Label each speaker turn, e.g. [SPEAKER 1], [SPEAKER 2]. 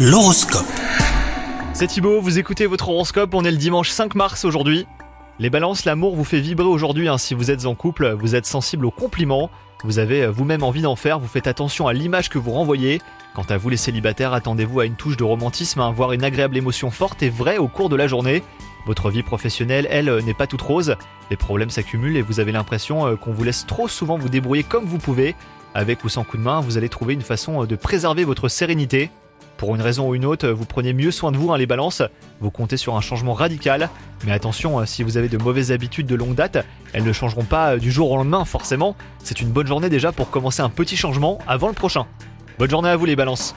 [SPEAKER 1] L'horoscope.
[SPEAKER 2] C'est Thibaut, vous écoutez votre horoscope, on est le dimanche 5 mars aujourd'hui. Les balances, l'amour vous fait vibrer aujourd'hui, hein. si vous êtes en couple, vous êtes sensible aux compliments, vous avez euh, vous-même envie d'en faire, vous faites attention à l'image que vous renvoyez. Quant à vous les célibataires, attendez-vous à une touche de romantisme, hein, voire une agréable émotion forte et vraie au cours de la journée. Votre vie professionnelle, elle, euh, n'est pas toute rose, les problèmes s'accumulent et vous avez l'impression euh, qu'on vous laisse trop souvent vous débrouiller comme vous pouvez. Avec ou sans coup de main, vous allez trouver une façon de préserver votre sérénité. Pour une raison ou une autre, vous prenez mieux soin de vous, hein, les balances. Vous comptez sur un changement radical. Mais attention, euh, si vous avez de mauvaises habitudes de longue date, elles ne changeront pas euh, du jour au lendemain, forcément. C'est une bonne journée déjà pour commencer un petit changement avant le prochain. Bonne journée à vous, les balances.